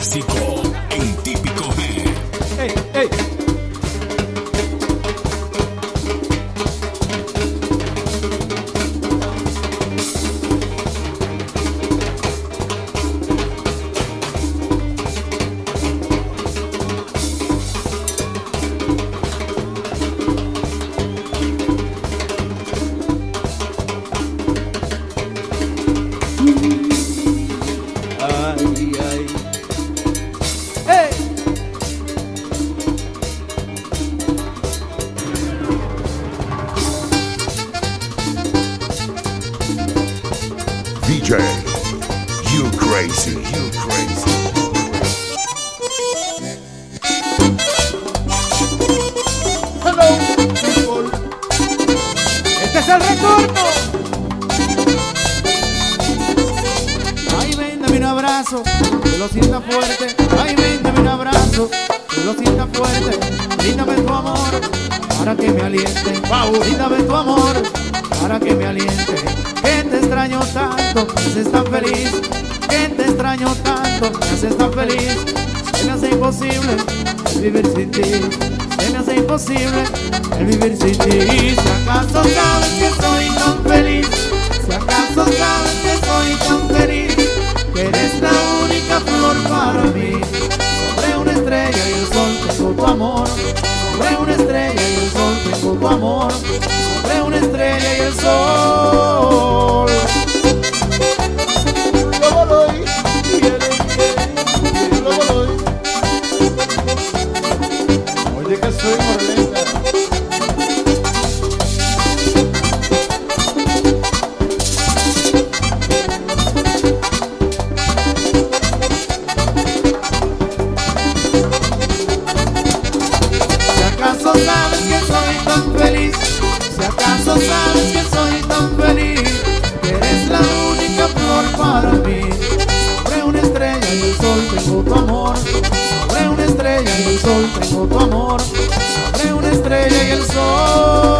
clásico. sol tengo tu amor, sobre una estrella y el sol.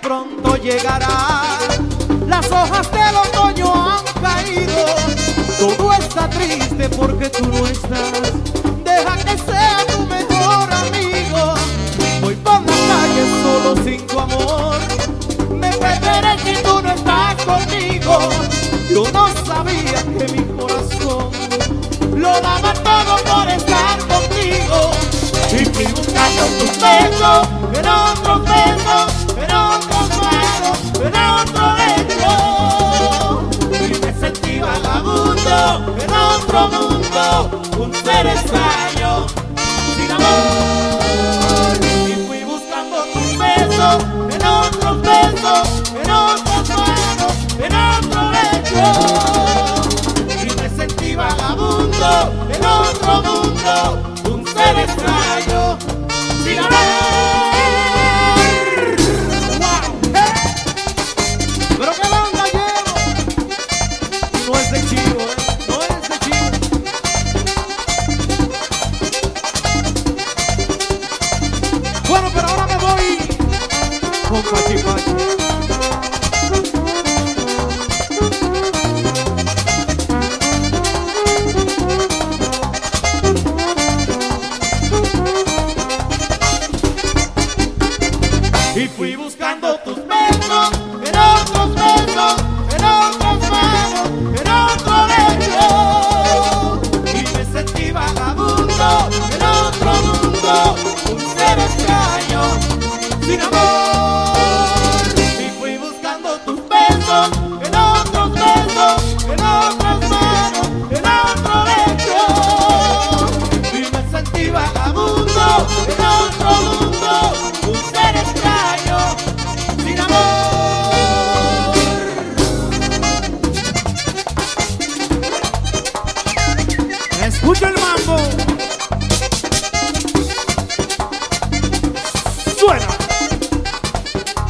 pronto llegará. Las hojas del otoño han caído. Todo está triste porque tú no estás. Deja que sea tu mejor amigo. Voy por la calle solo sin tu amor. Me perderé si tú no estás conmigo. Yo no sabía que mi corazón lo daba todo por estar contigo. Y fui buscando tus besos, en otros besos, en era otro ello y me sentí vagabundo, era otro mundo, un ser extraño, sin amor. Y fui buscando tus besos, en otros besos, en otras manos, en otro hecho. Y me sentí vagabundo, en otro mundo, un ser extraño.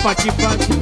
pati pati.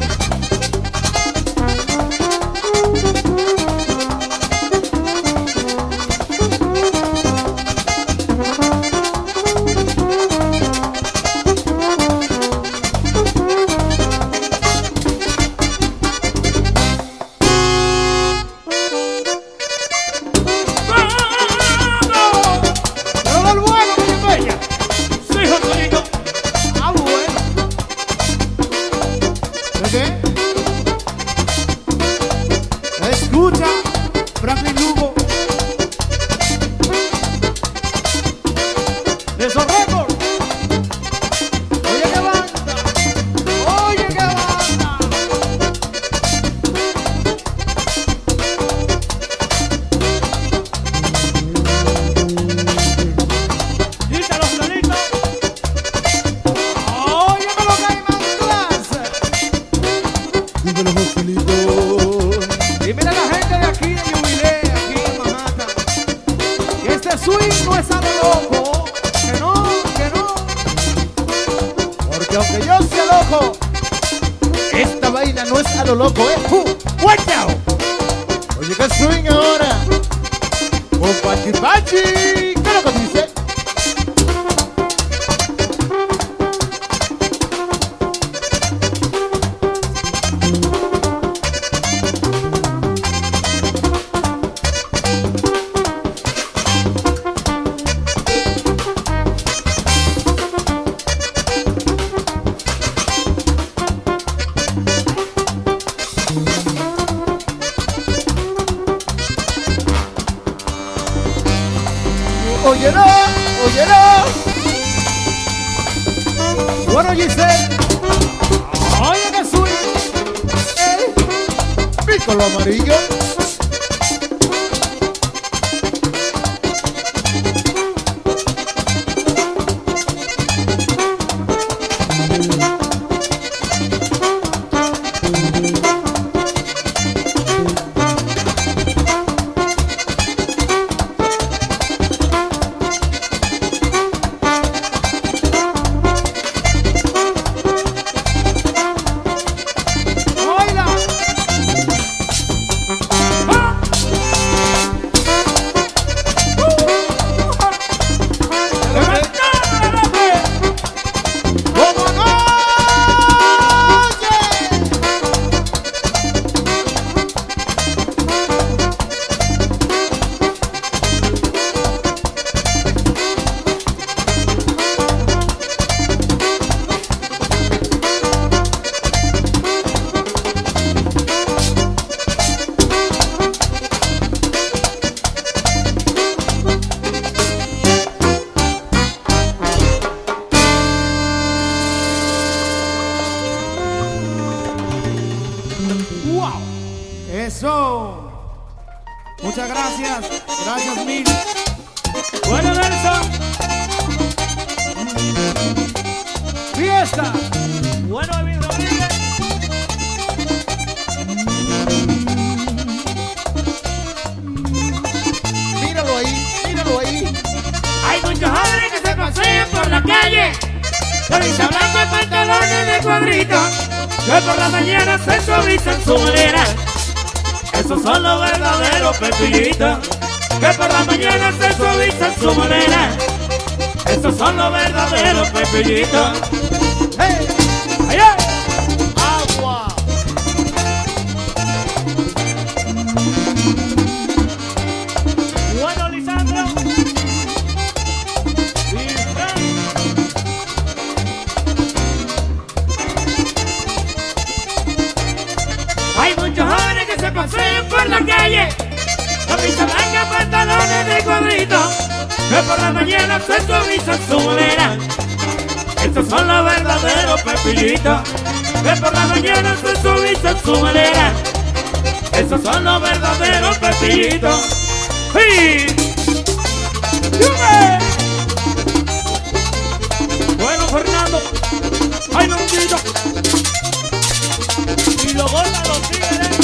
y lo gorda los tigres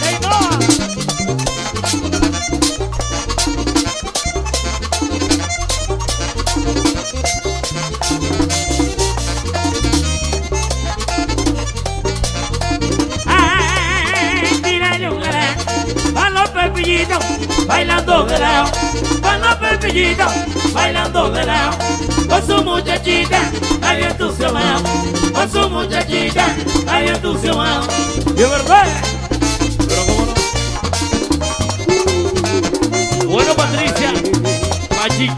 de Hinoa. Ay, a los pepillitos bailando grao, van los bailando con su muchachita, ahí entusiasmado con su muchachita ahí entusiasmado. Y es verdad. Pero cómo no. Bueno, Patricia, allí.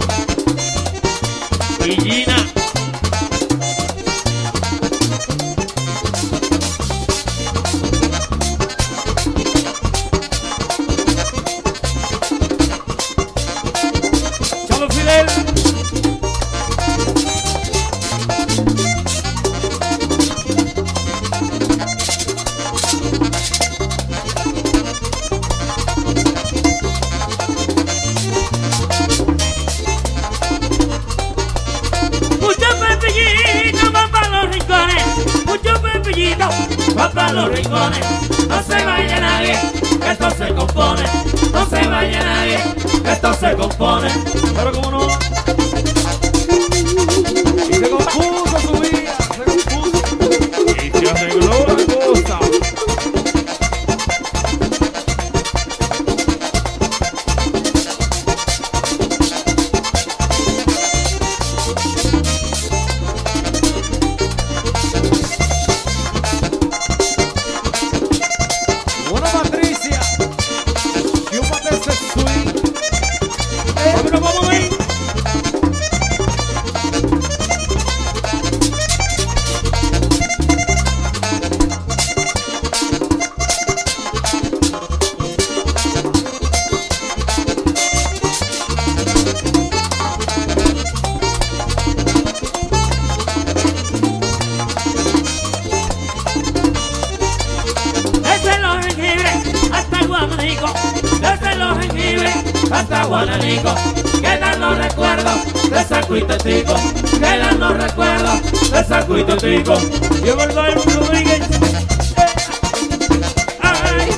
sacuito tico, que la no recuerdo, el sacuito tico. Yo vuelvo al Rodríguez. Ay.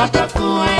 Batatua é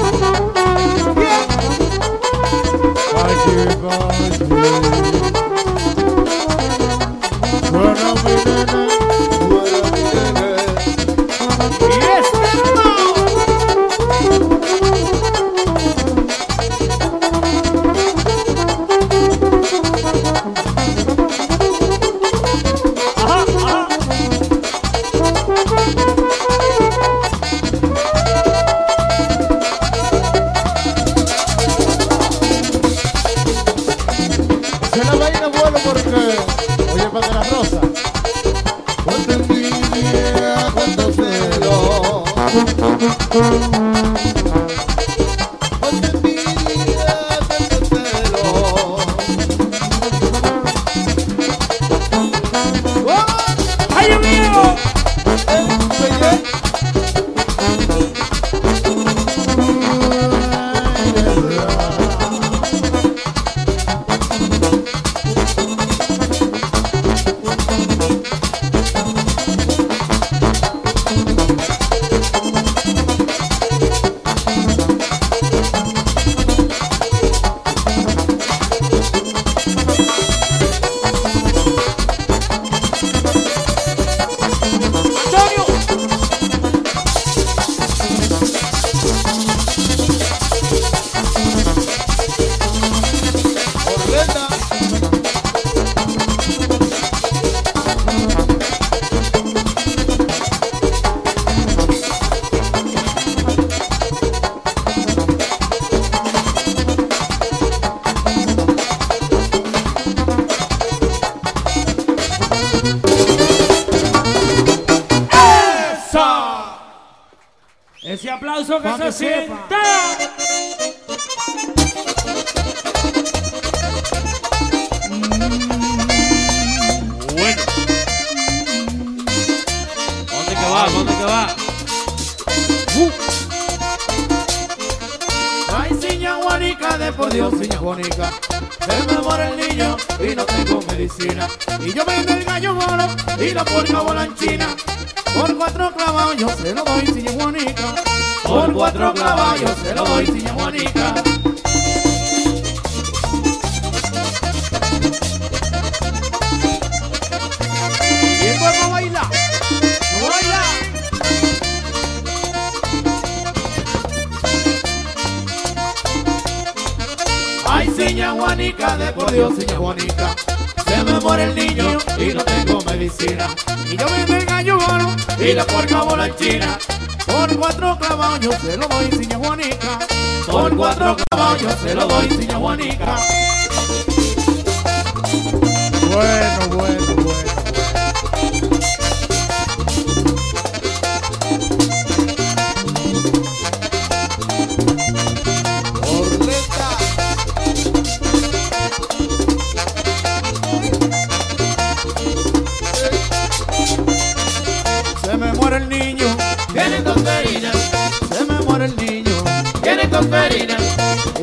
Ese aplauso que Pa' se que sepa. sienta. Bueno. ¿Dónde que va? ¿Dónde que va? Ay, seña Juanica, de por Dios, seña Juanica. Se me muere el niño y no tengo medicina. Y yo vendo el gallo moro y la porca volanchina. Por cuatro yo se lo doy, seña Juanica. Por cuatro yo se lo doy, seña Juanica. Y el cuerpo baila. No baila. Ay, seña Juanica, de por Dios, seña Juanica. Me muere el niño y no tengo medicina. Y yo el gallo moro y la porca volanchina. Por cuatro clavados yo se lo doy, seña Juanica. Por cuatro clavados yo se lo doy, seña Juanica. Bueno, bueno.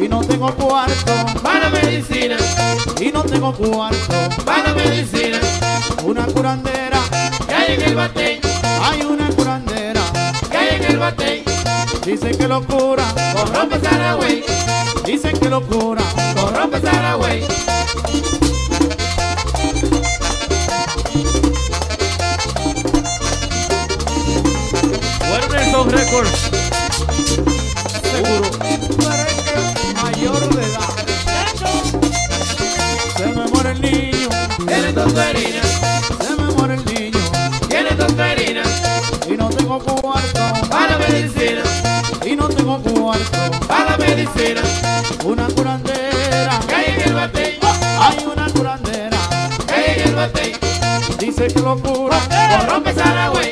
Y no tengo cuarto, para medicina, y no tengo cuarto. para medicina, Una curandera, que hay en el batey, hay una curandera. que hay en el batey, Dicen que lo cura, con rompe Saragüey, dicen que lo cura. con rompe Saragüey. Fueron tengo cuarto. para medicina, Una curandera, que hay en el batey, hay una curandera. que hay en el batey, Dice que lo cura, con rompe Saragüey,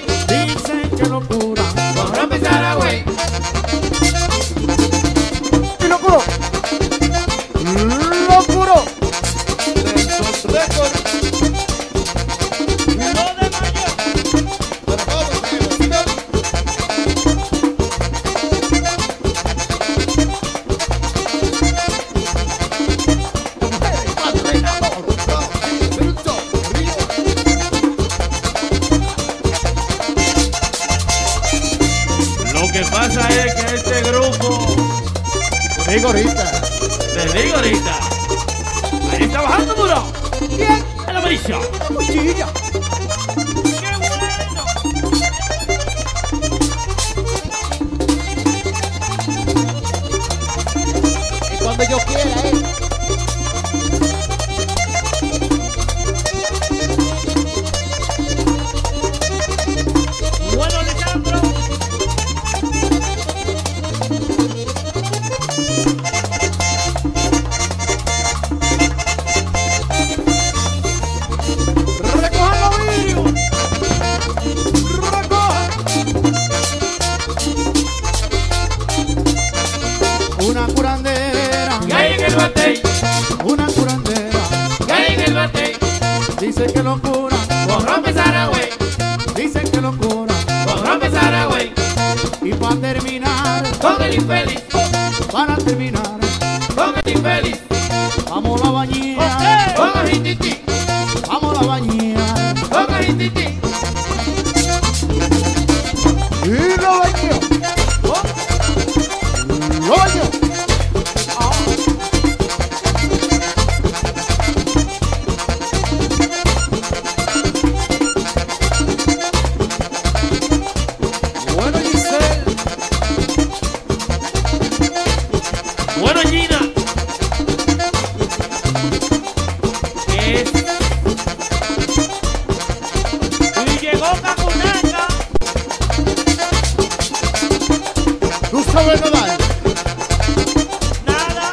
Nada.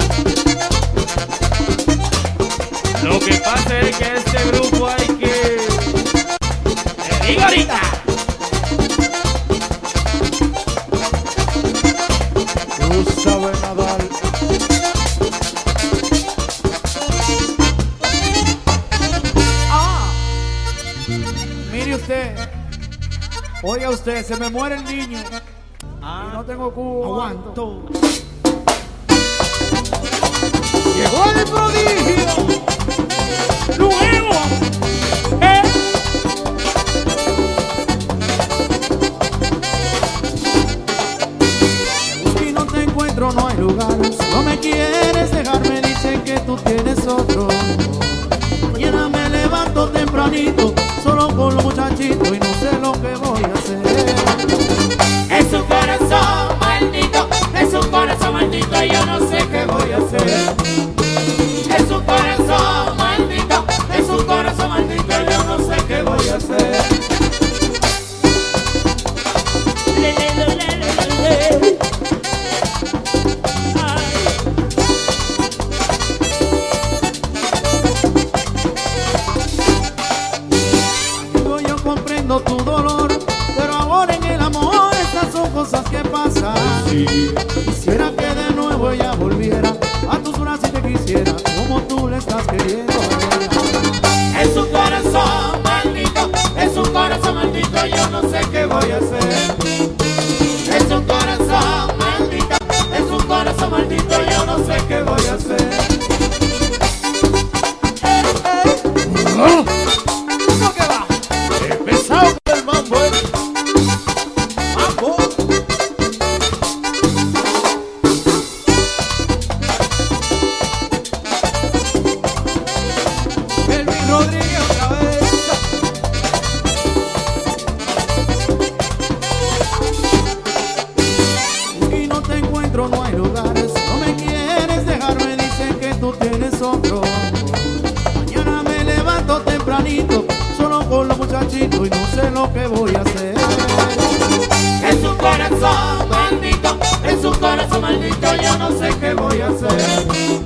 Lo que pasa es que este grupo hay que. ¡Te digo ahorita! Tú sabes. Ah, mire usted, oiga usted, se me muere el niño tengo cubo. Aguanto. Llegó el prodigio. que voy a hacer. En su corazón maldito, en su corazón maldito, yo no sé qué voy a hacer.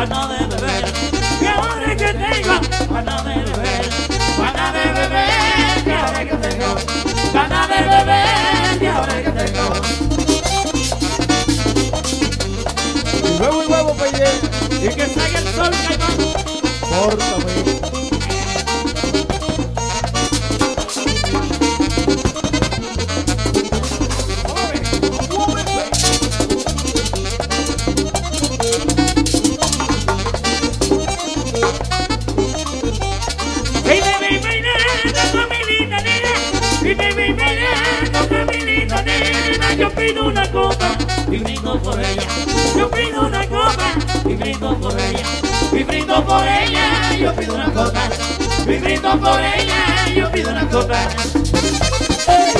Ganas de beber. Que ahora que tengo ganas de beber. Ganas de beber. Que ahora que tengo ganas de beber. Que ahora que tengo. Huevo y huevo, peye. Y que salga el sol, caimán. Córtame. Brindo por ella, yo pido una copa. Y brindo por ella, yo pido una copa. Bueno,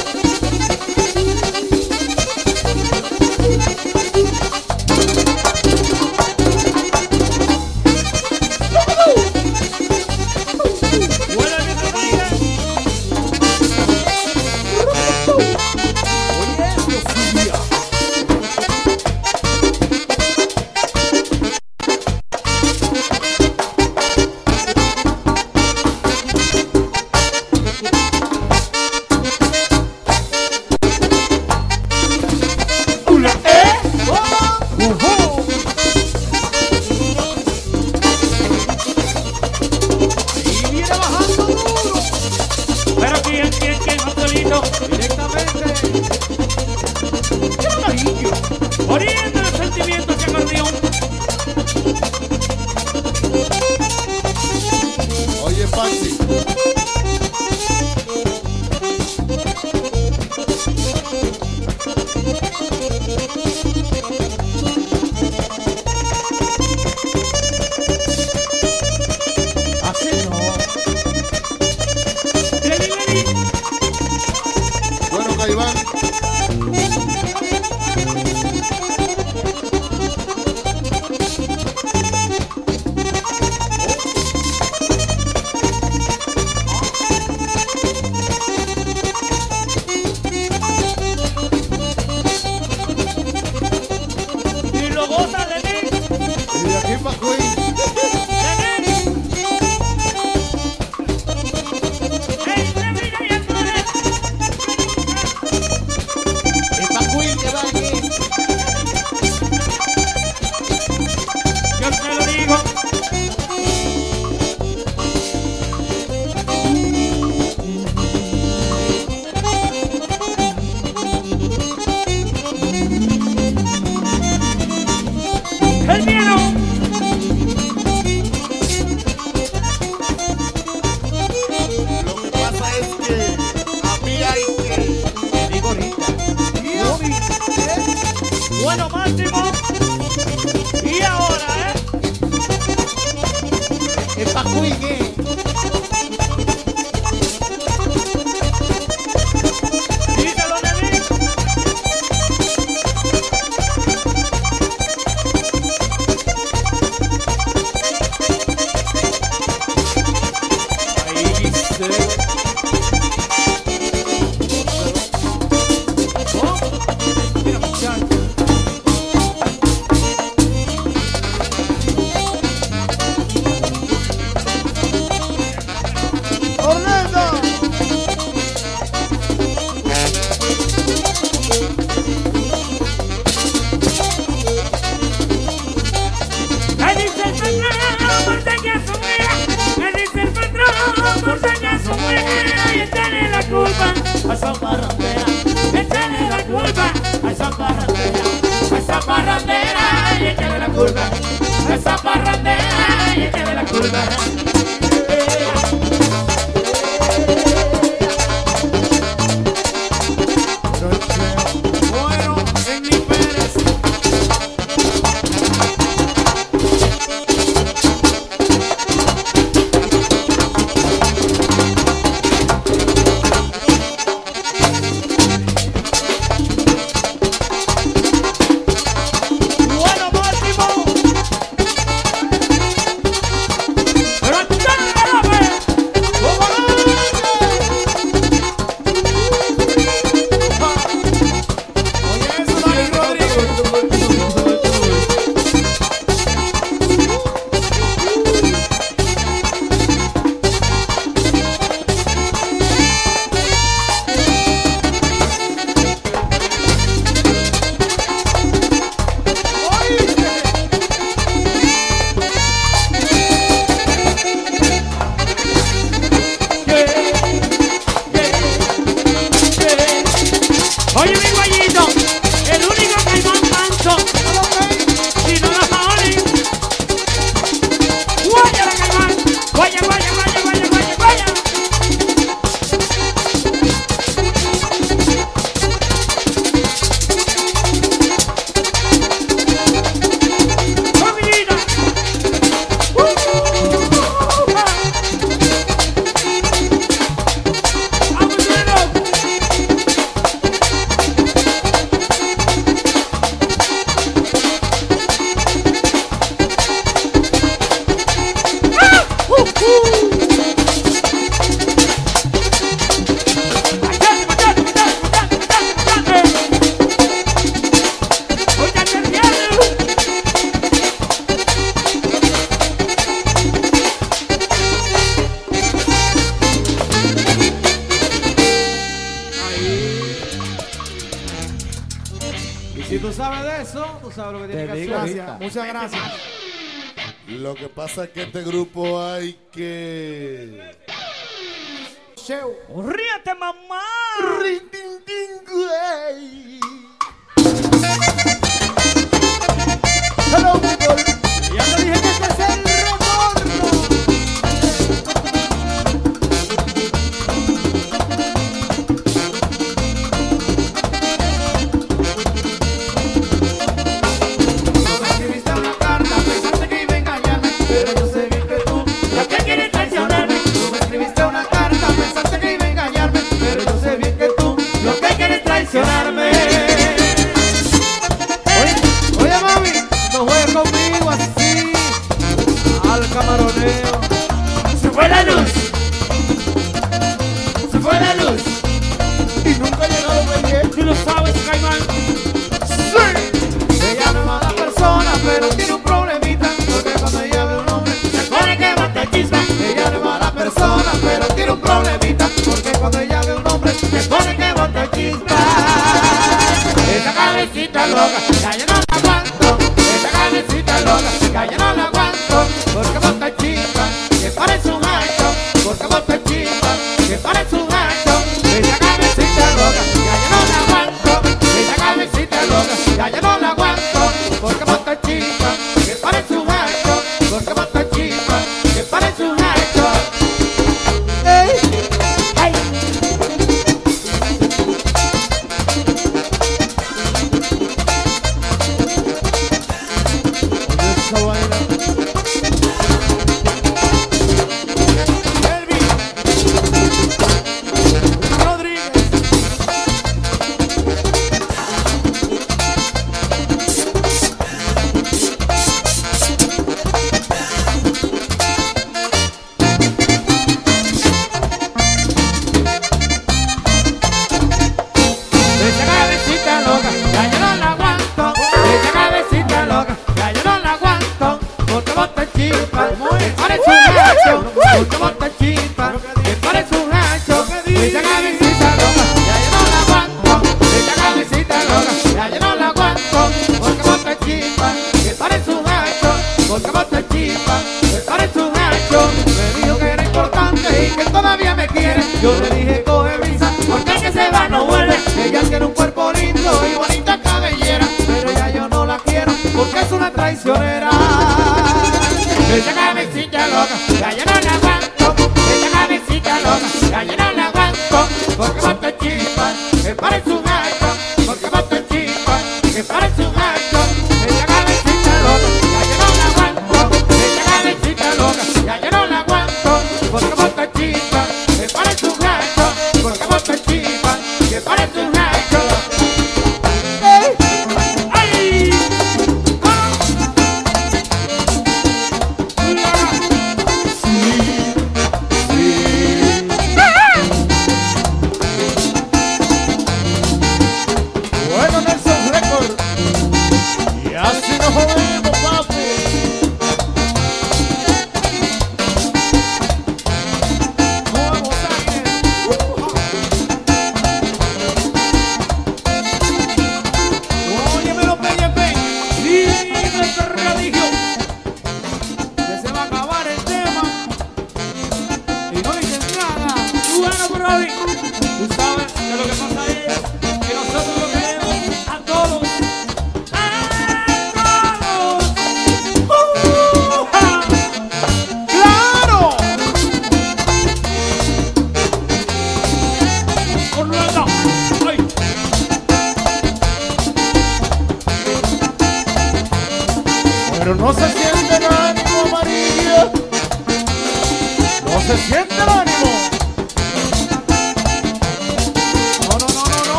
Para